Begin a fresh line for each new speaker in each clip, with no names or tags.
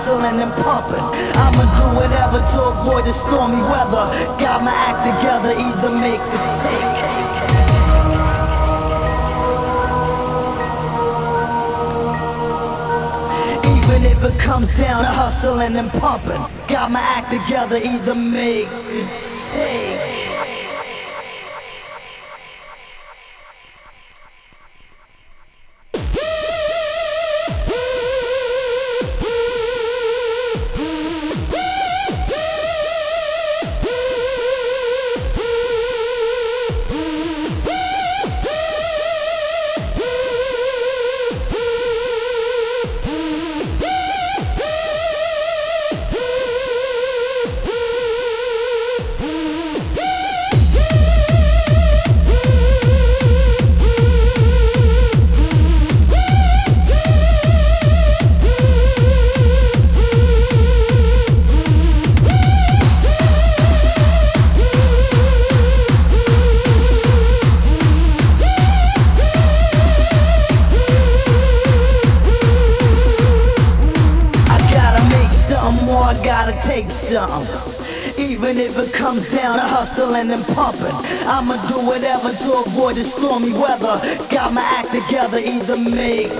hustling and pumping, I'ma do whatever to avoid the stormy weather. Got my act together, either make or take. Even if it comes down to hustling and pumping, got my act together, either make or take. The stormy weather. Got my act together, either make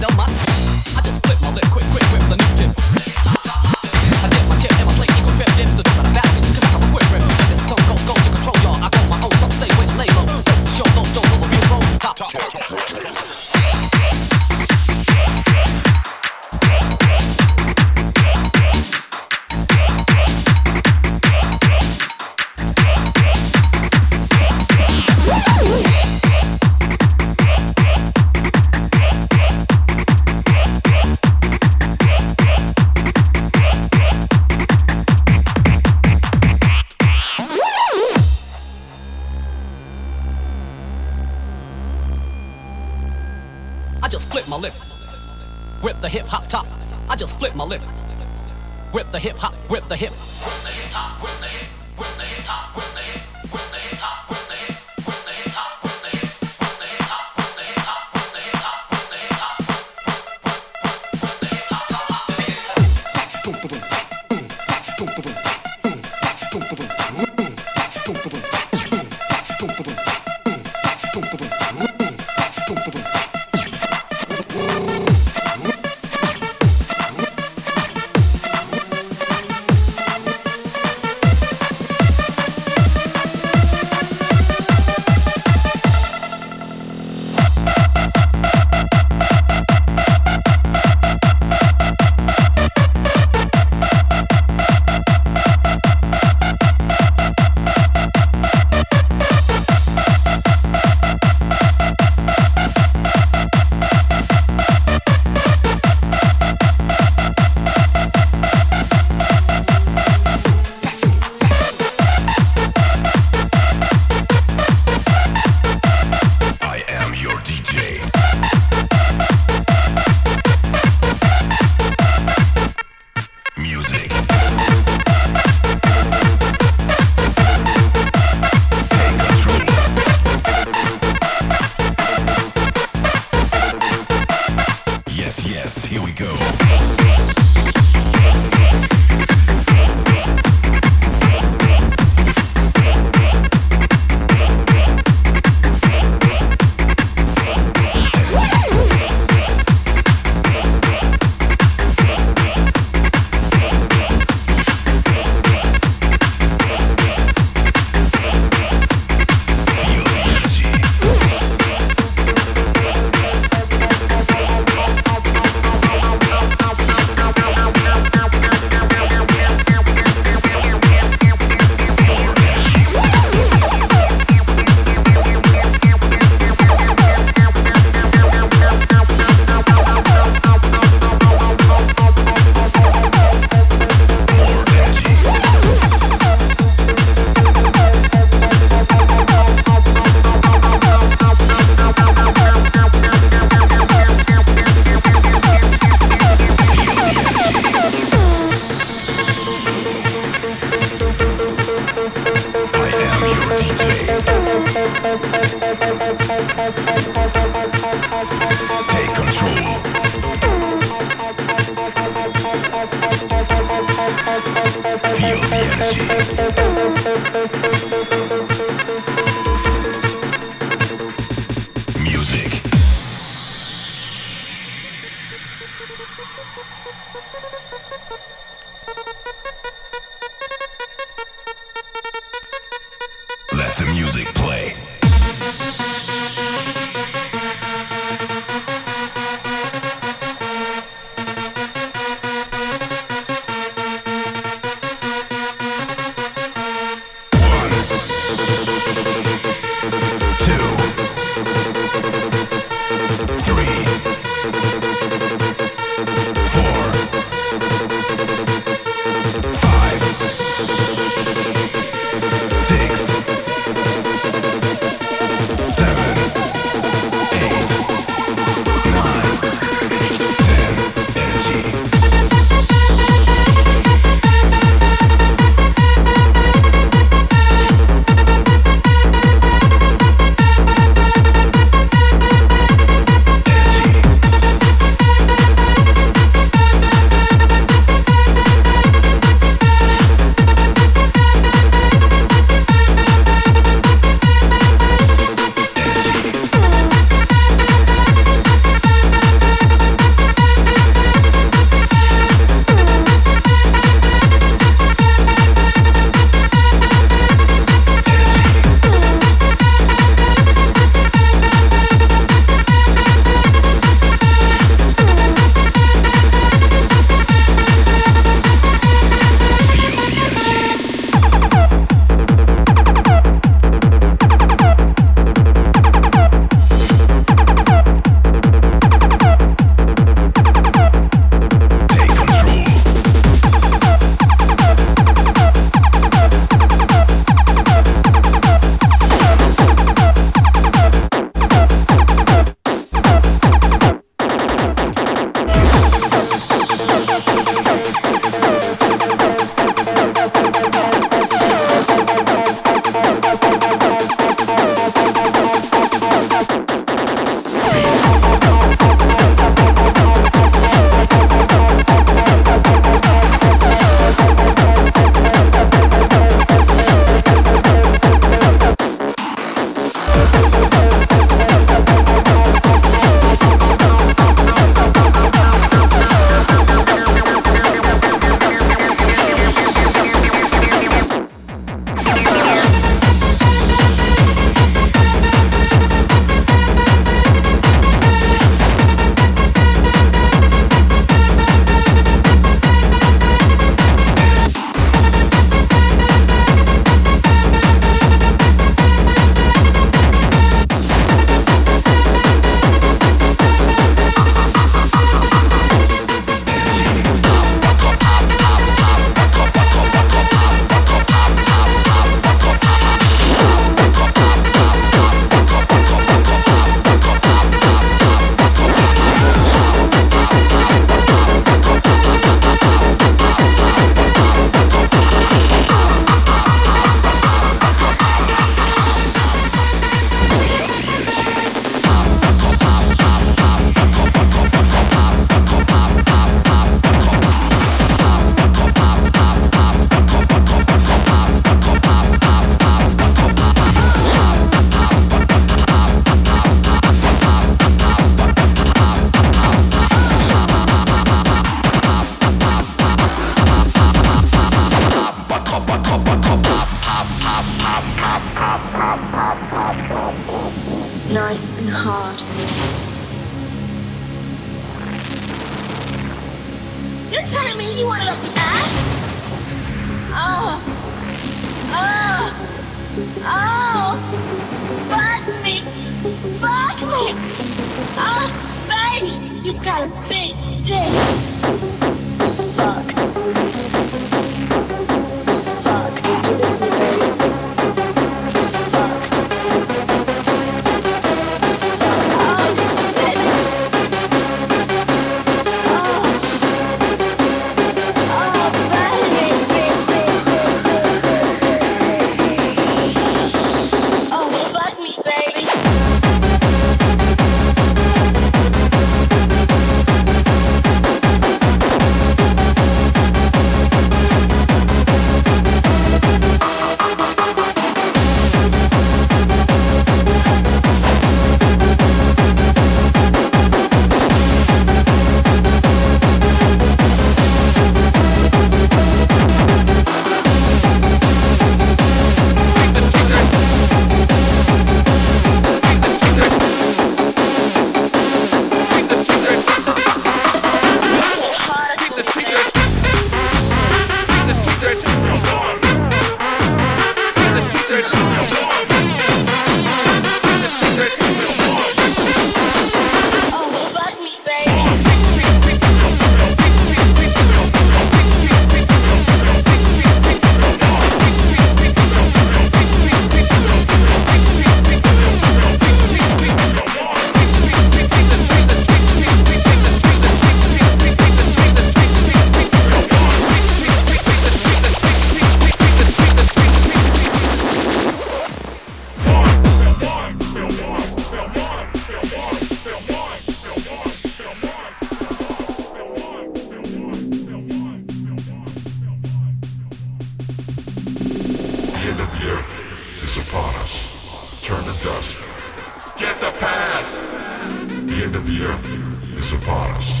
is upon us.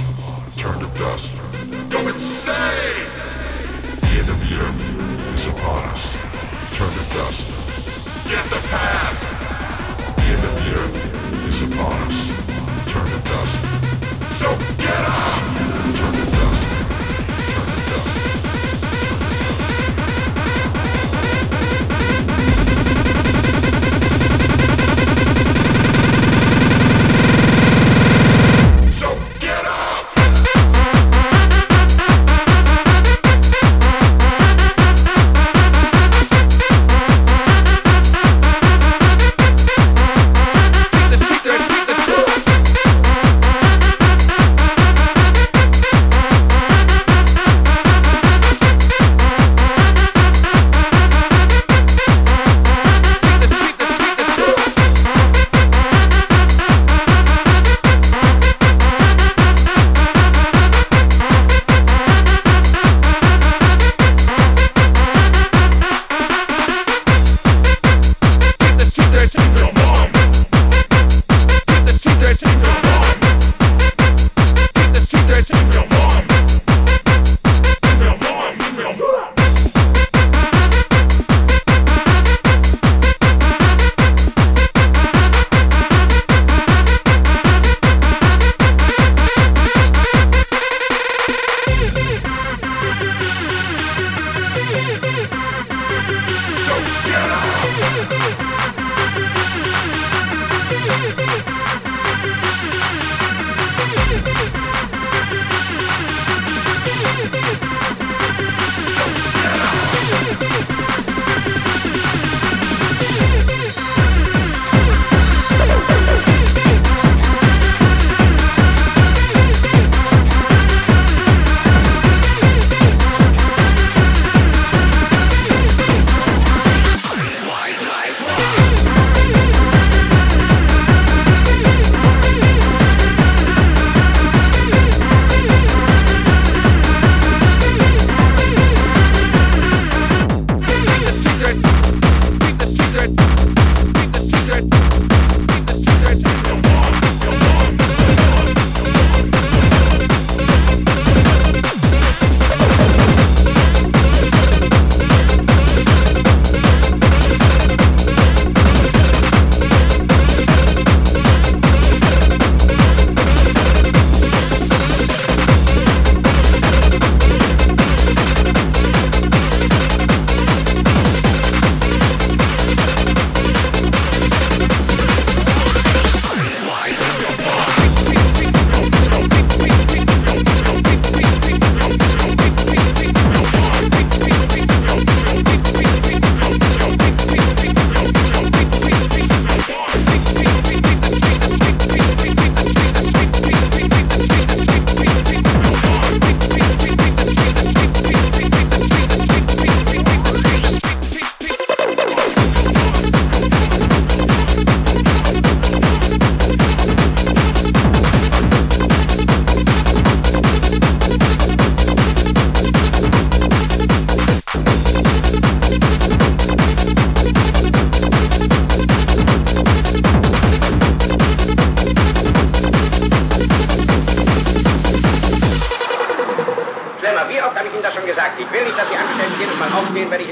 Turn to dust. Go insane! The end of the earth is upon us. Turn to dust. Get the past! The end of the earth is upon us. Turn to dust. So get up!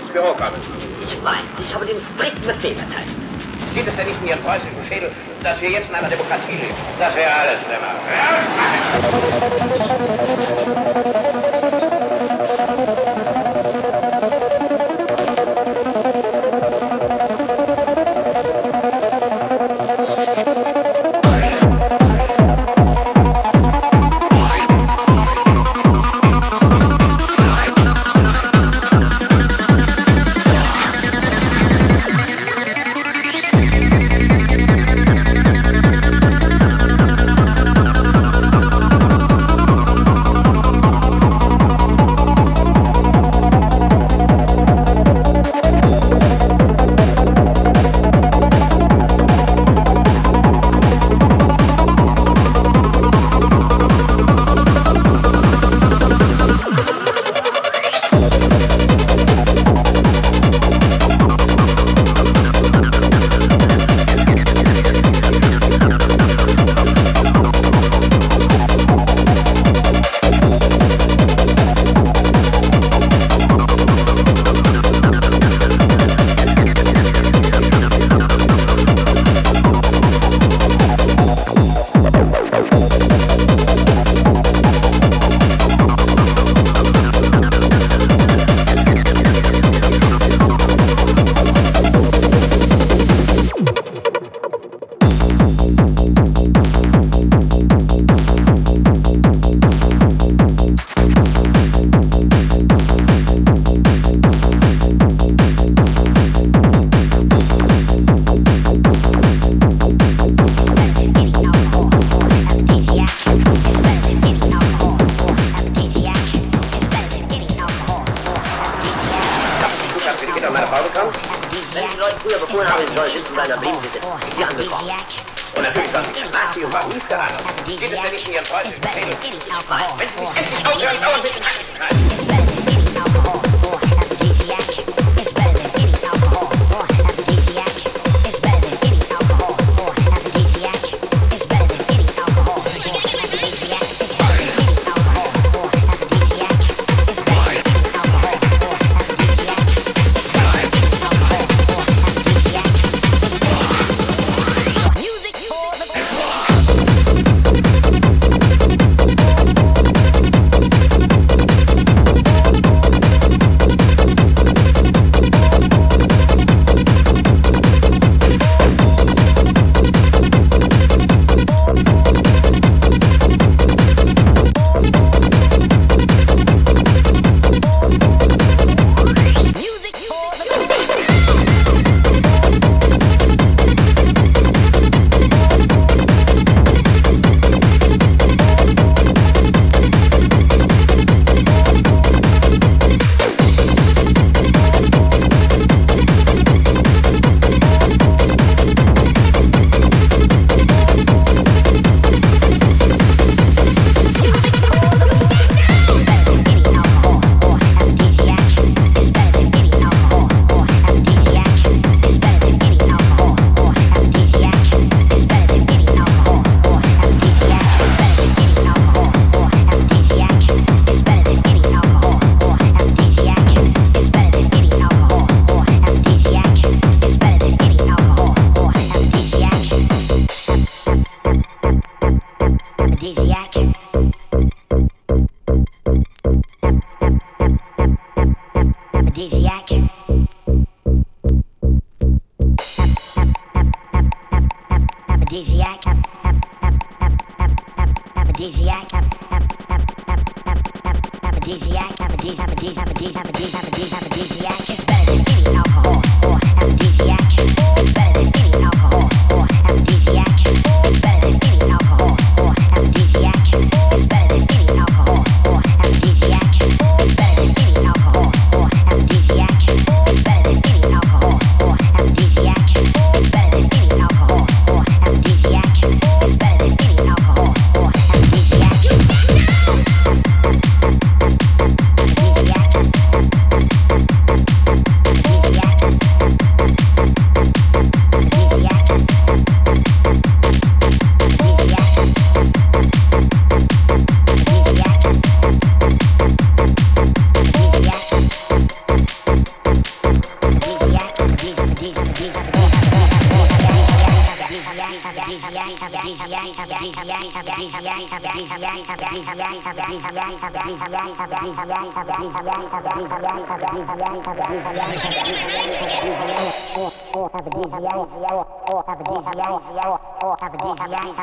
nichts für Aufgabe. Ich
weiß, ich habe den strikten Befehl erteilt.
Sieht es denn nicht in Ihren preußischen Schädel, dass wir jetzt in einer Demokratie leben? Das wäre alles,
Dämmer.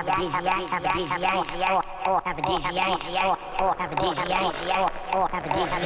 have a DGA, have a DGA, or have a DGA, or have a DGA, or
have a DGA.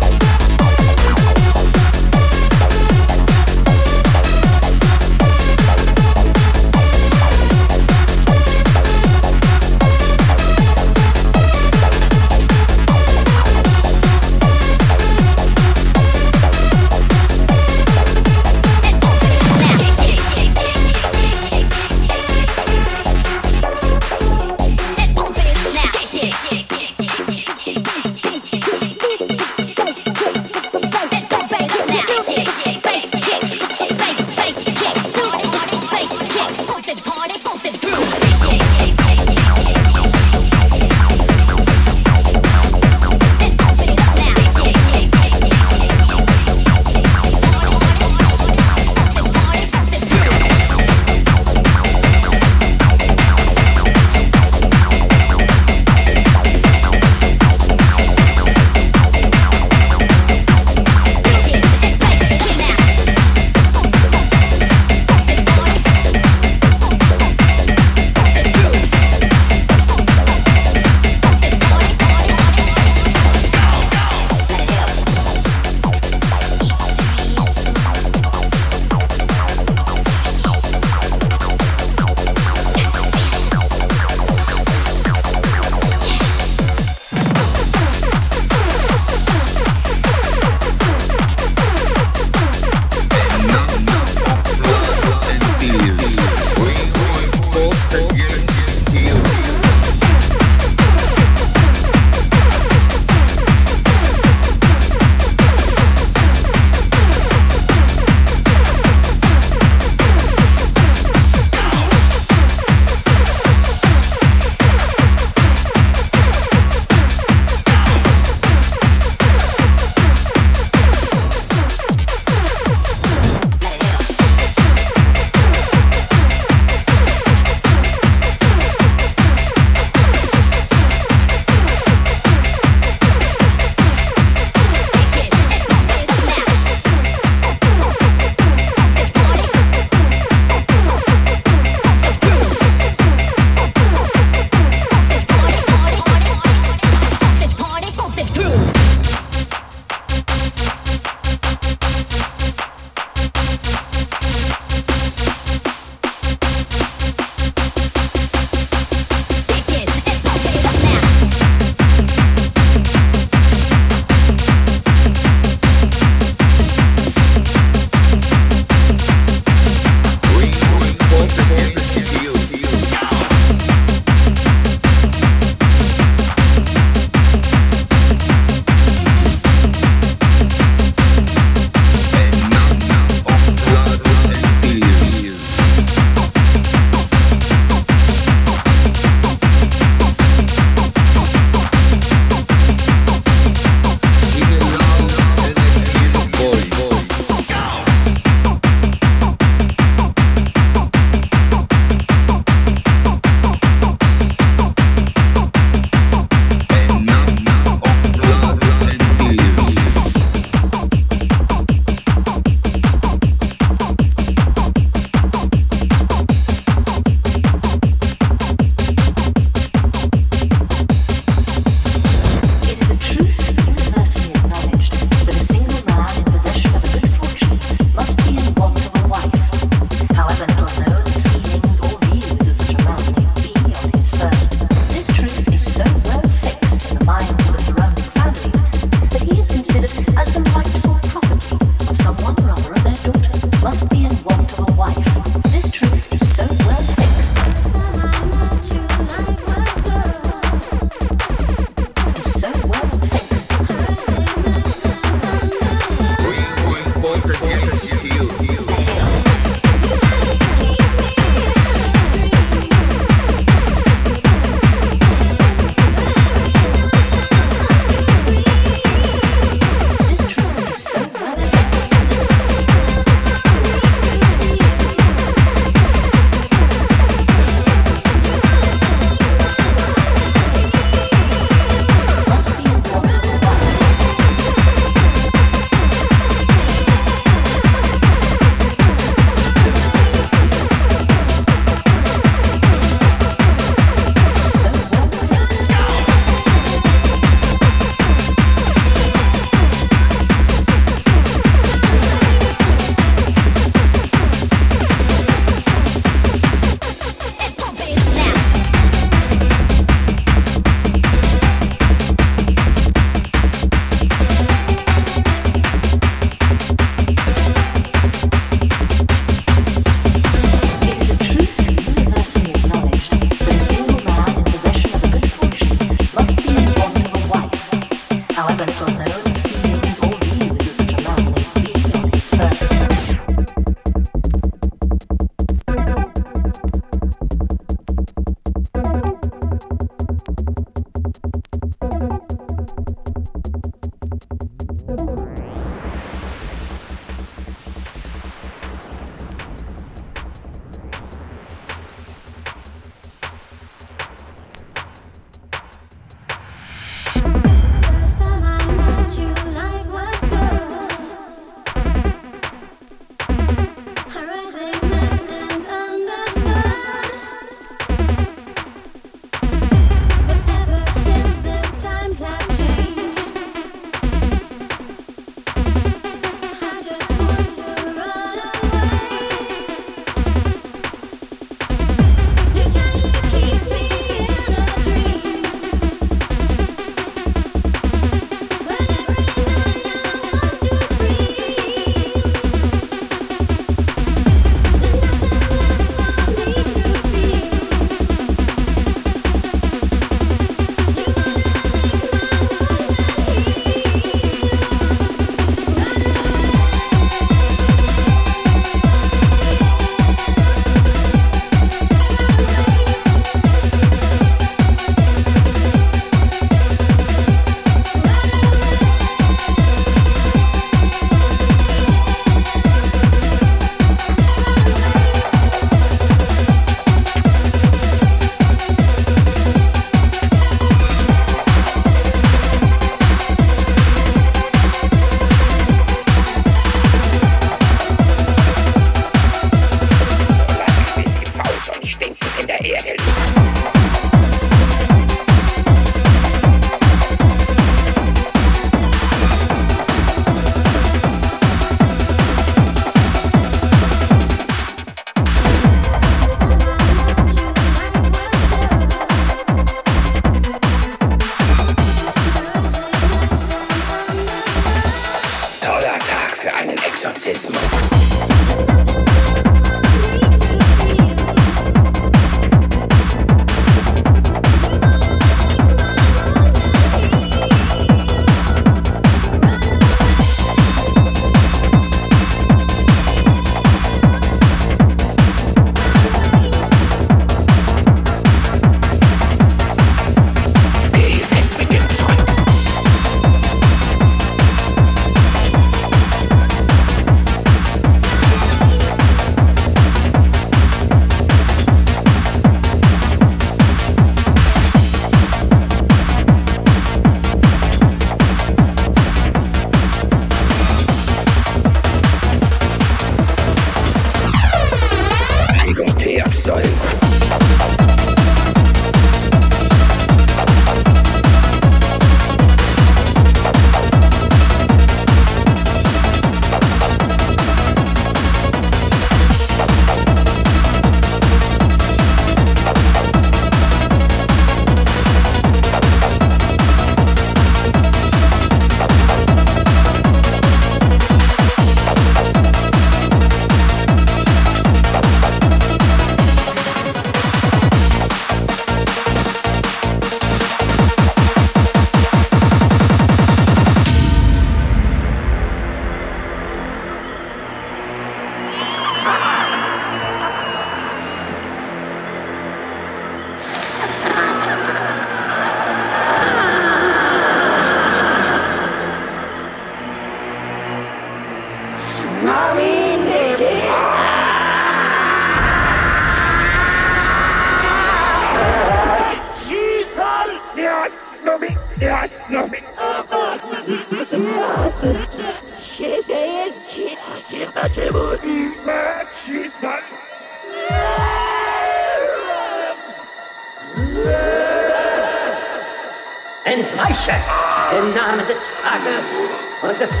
Und des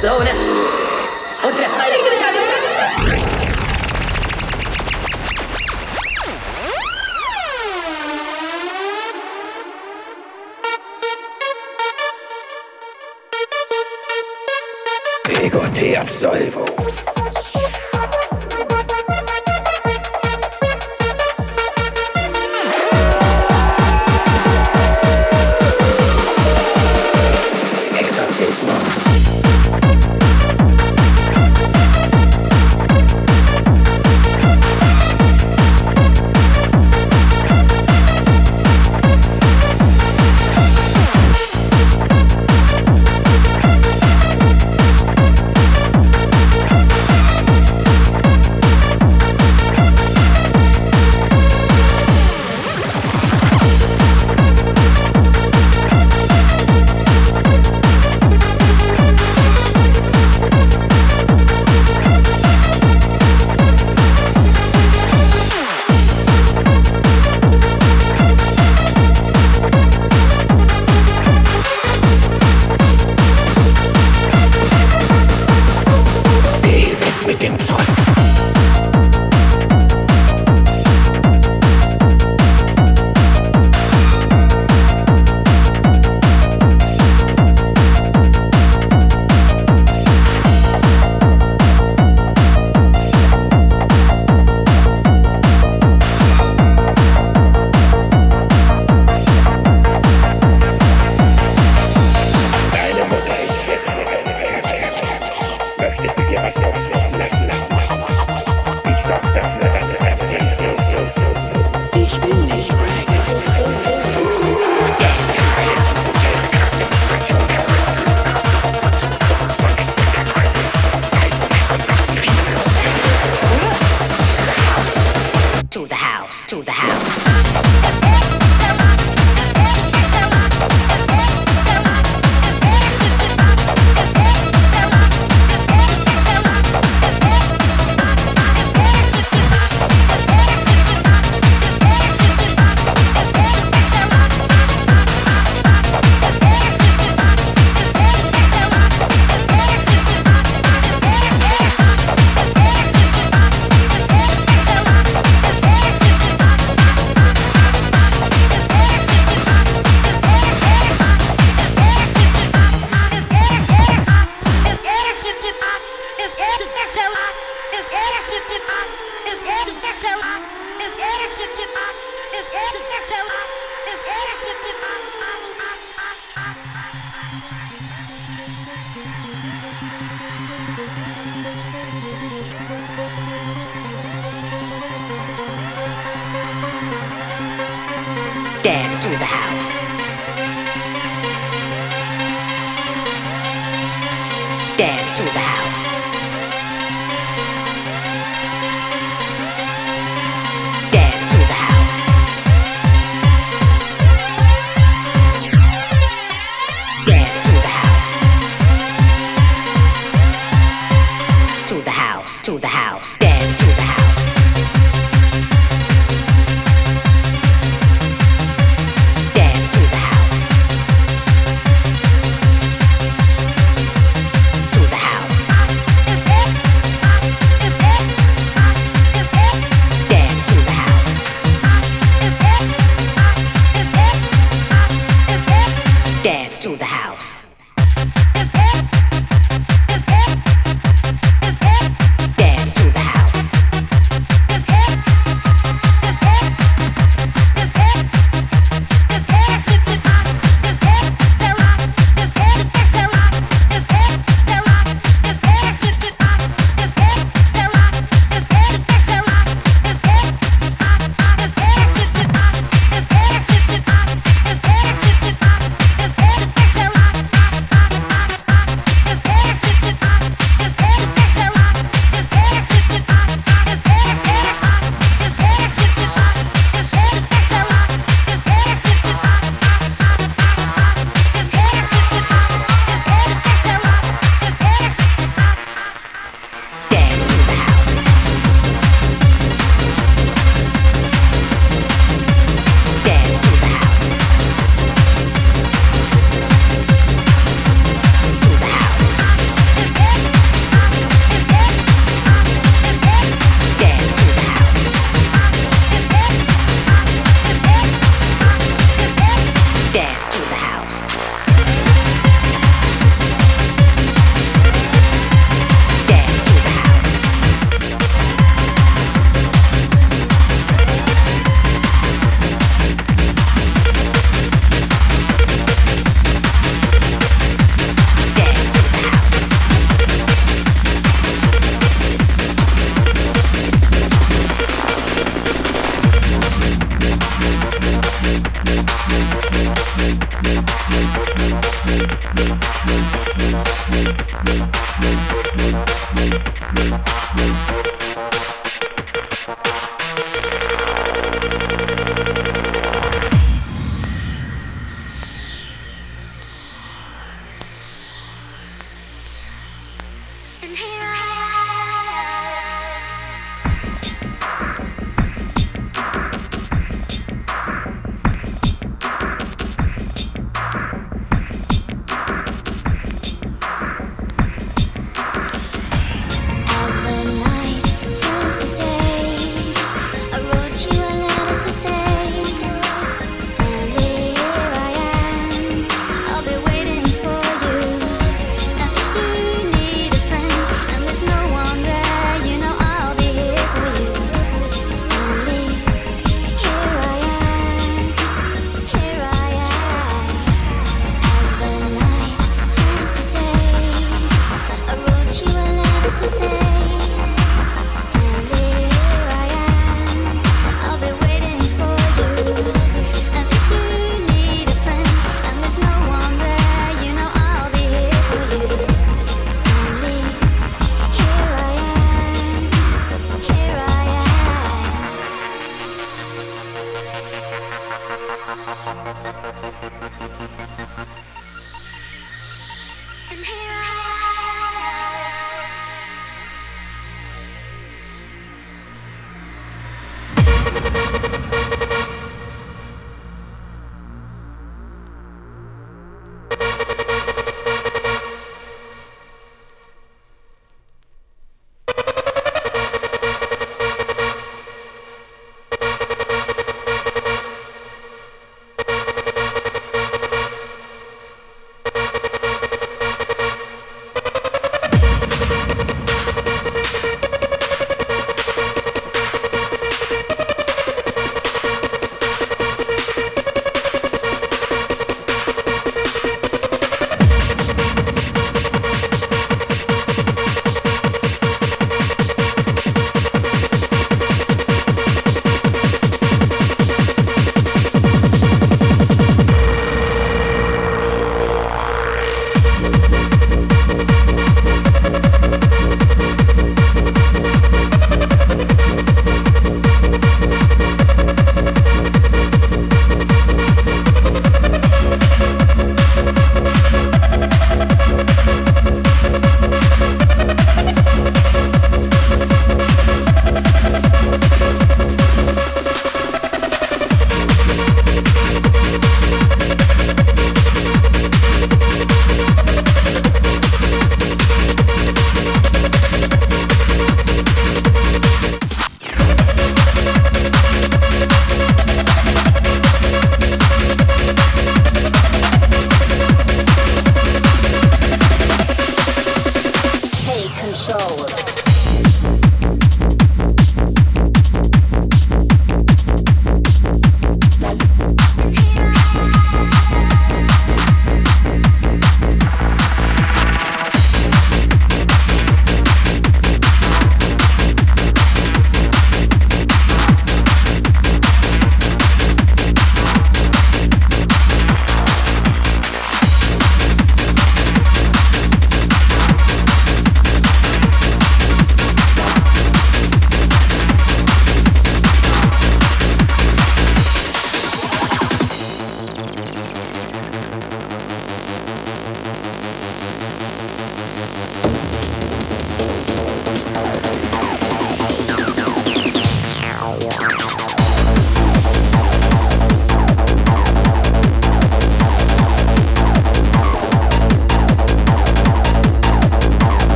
Dance to the house.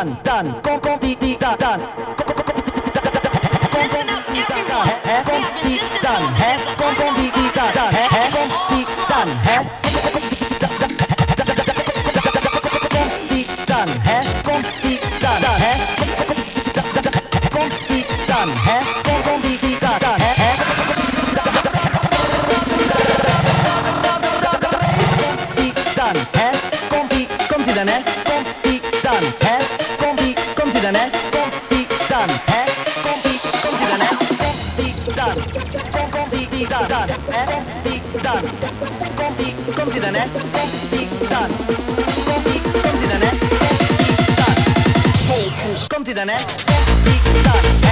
Done, hè? Kom, kom, die, die, done, hè?
ねコンピダンえコンピコンピだねコンピダンコンピダンえコンピダンコンピコンピだねコンピダンコンピコンピだねコンピダンコンピだねコンピダン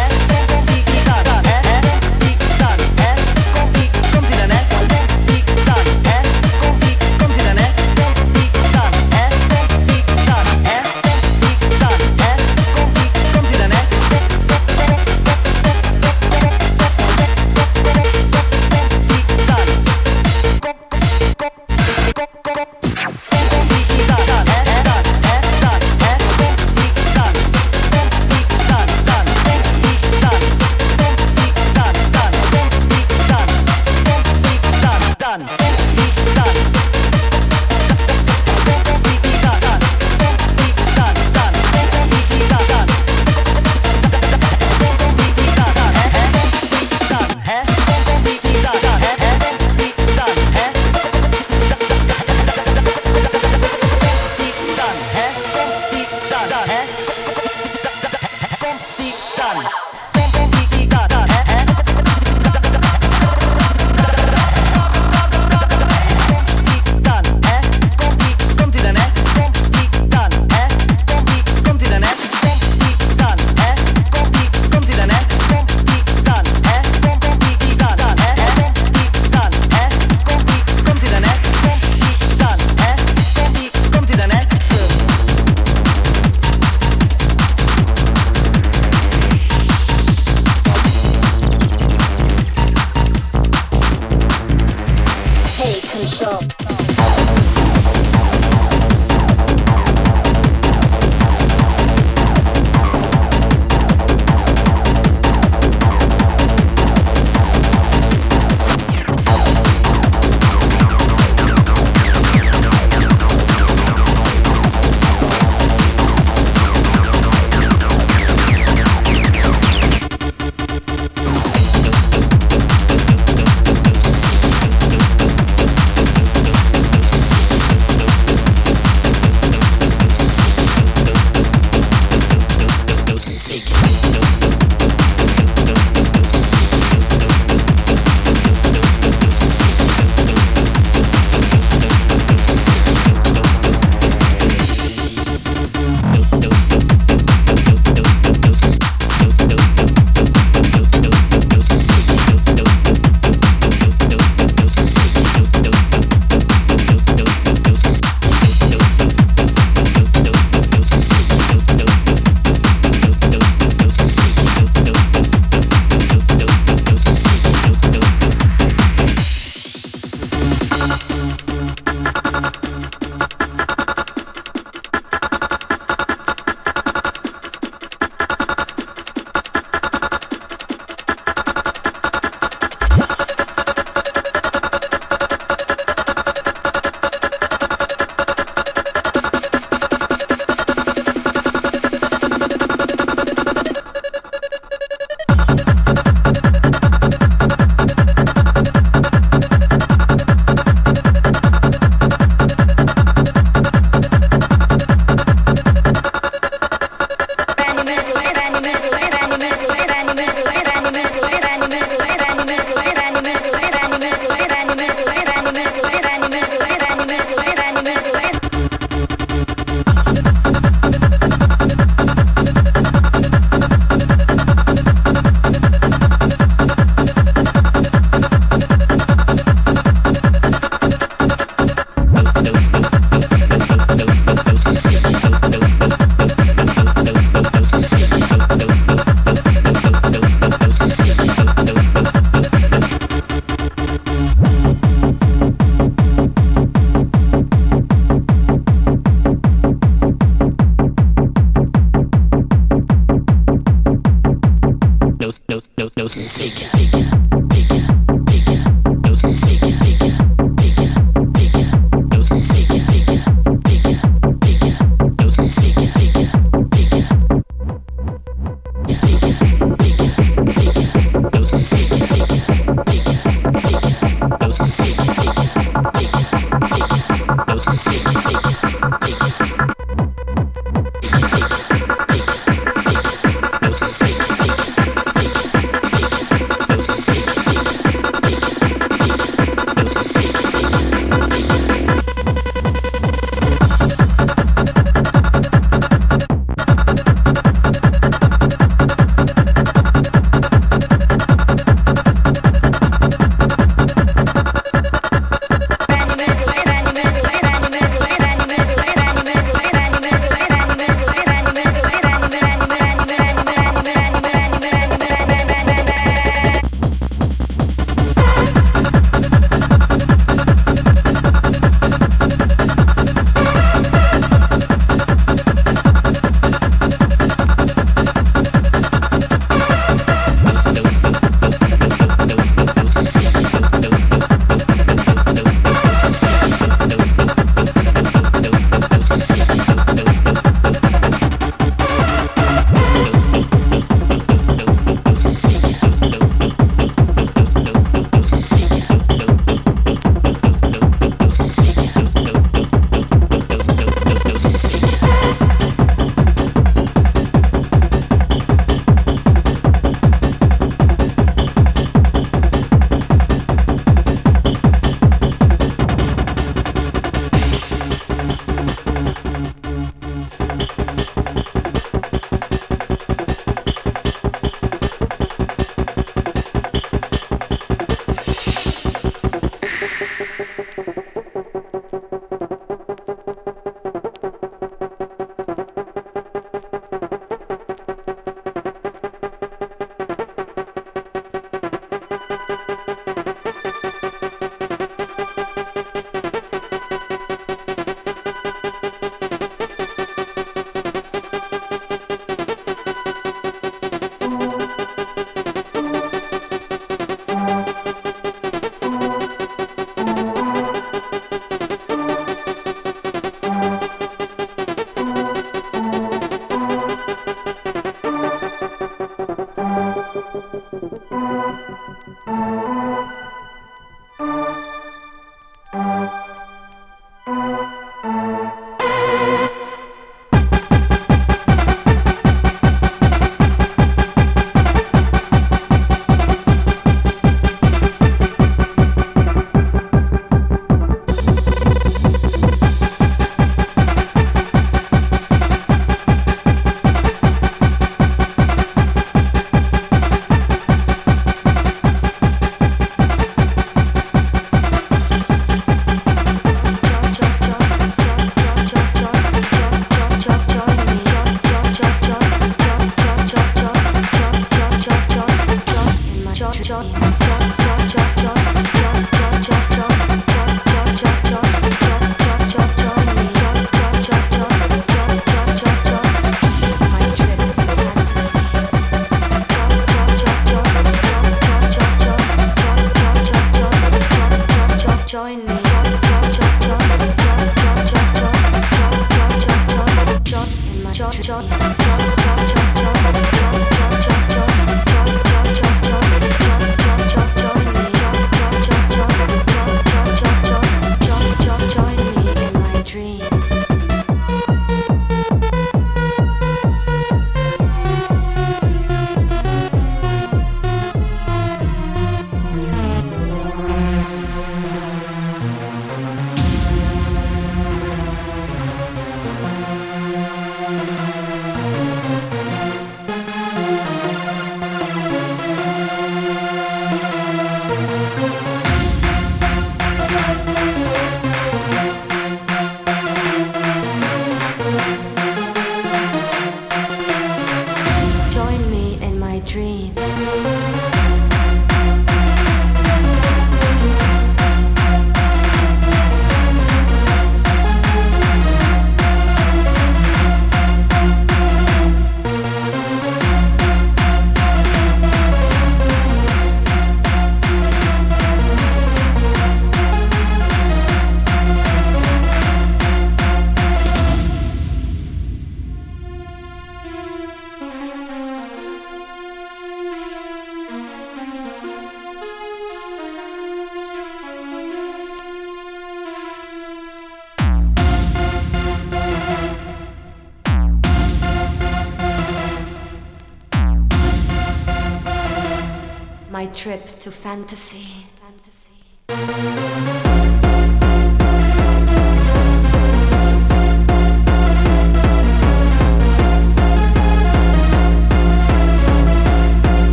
to fantasy.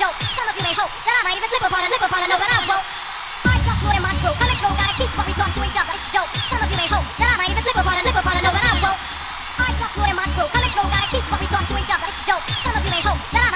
dope. Some of you may hope that I might even slip upon a slip upon a no, but I won't. I talk more than my crew. Coming through, gotta teach what we talk to each other. It's dope. Some of you may hope that I might even slip upon a slip upon a no, but I won't. I talk more than my crew. Coming through, gotta teach what we talk to each other. It's dope. Some of you may hope that I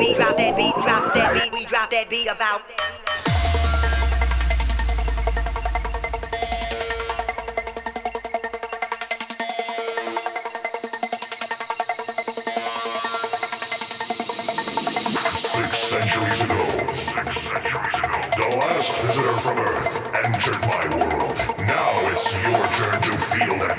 beat, drop that beat, we drop that beat, we drop that beat about.
Fight.